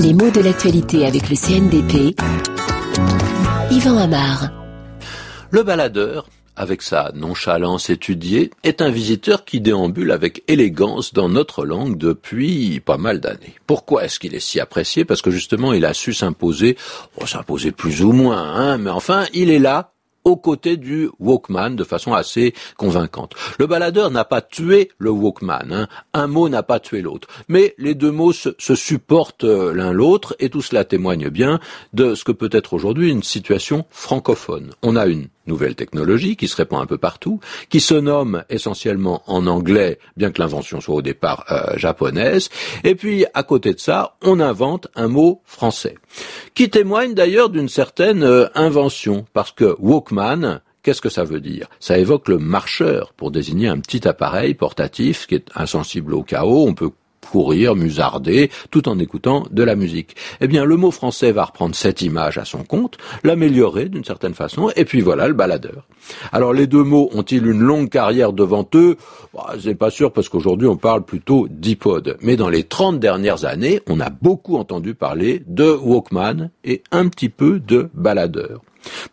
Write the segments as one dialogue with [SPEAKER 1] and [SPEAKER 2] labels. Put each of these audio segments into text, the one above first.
[SPEAKER 1] Les mots de l'actualité avec le CNDP. Yvan Amar.
[SPEAKER 2] Le baladeur, avec sa nonchalance étudiée, est un visiteur qui déambule avec élégance dans notre langue depuis pas mal d'années. Pourquoi est-ce qu'il est si apprécié? Parce que justement, il a su s'imposer, oh, s'imposer plus ou moins, hein, mais enfin, il est là aux côtés du Walkman de façon assez convaincante. Le baladeur n'a pas tué le Walkman, hein. un mot n'a pas tué l'autre, mais les deux mots se, se supportent euh, l'un l'autre et tout cela témoigne bien de ce que peut être aujourd'hui une situation francophone. On a une nouvelle technologie qui se répand un peu partout, qui se nomme essentiellement en anglais, bien que l'invention soit au départ euh, japonaise, et puis à côté de ça, on invente un mot français, qui témoigne d'ailleurs d'une certaine euh, invention, parce que Walkman, Qu'est-ce que ça veut dire? Ça évoque le marcheur pour désigner un petit appareil portatif qui est insensible au chaos. On peut courir, musarder, tout en écoutant de la musique. Eh bien, le mot français va reprendre cette image à son compte, l'améliorer d'une certaine façon, et puis voilà le baladeur. Alors, les deux mots ont-ils une longue carrière devant eux? Bah, C'est pas sûr parce qu'aujourd'hui on parle plutôt d'iPod. Mais dans les 30 dernières années, on a beaucoup entendu parler de Walkman et un petit peu de baladeur.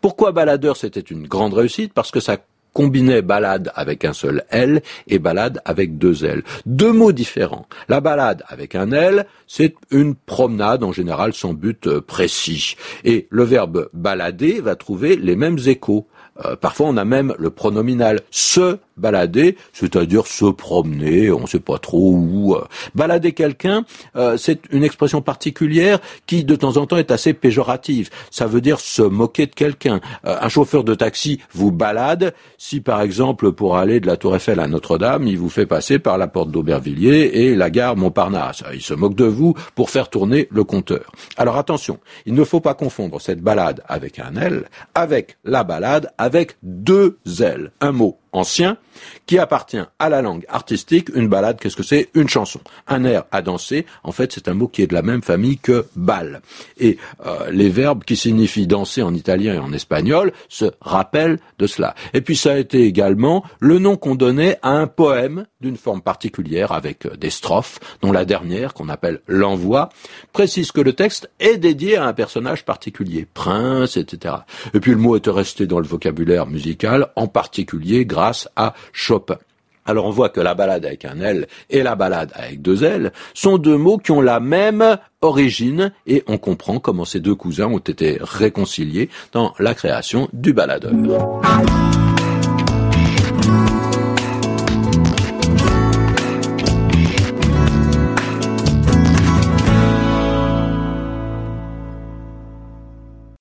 [SPEAKER 2] Pourquoi baladeur? C'était une grande réussite Parce que ça combinait balade avec un seul L et balade avec deux L. Deux mots différents. La balade avec un L, c'est une promenade en général sans but euh, précis. Et le verbe balader va trouver les mêmes échos. Euh, parfois, on a même le pronominal se balader, c'est-à-dire se promener, on ne sait pas trop où. Euh. Balader quelqu'un, euh, c'est une expression particulière qui, de temps en temps, est assez péjorative. Ça veut dire se moquer de quelqu'un. un chauffeur de taxi vous balade si, par exemple, pour aller de la Tour Eiffel à Notre-Dame, il vous fait passer par la porte d'Aubervilliers et la gare Montparnasse. Il se moque de vous pour faire tourner le compteur. Alors attention, il ne faut pas confondre cette balade avec un L avec la balade deux L. Un mot ancien qui appartient à la langue artistique. Une balade, qu'est-ce que c'est? Une chanson. Un air à danser, en fait, c'est un mot qui est de la même famille que bal. Et euh, les verbes qui signifient danser en italien et en espagnol se rappellent de cela. Et puis ça a été également le nom qu'on donnait à un poème d'une forme particulière avec euh, des strophes, dont la dernière, qu'on appelle l'envoi, précise que le texte est dédié à un personnage particulier, prince, etc. Et puis le mot est resté dans le vocabulaire musical, en particulier à Chopin. Alors on voit que la balade avec un L et la balade avec deux L sont deux mots qui ont la même origine et on comprend comment ces deux cousins ont été réconciliés dans la création du baladeur.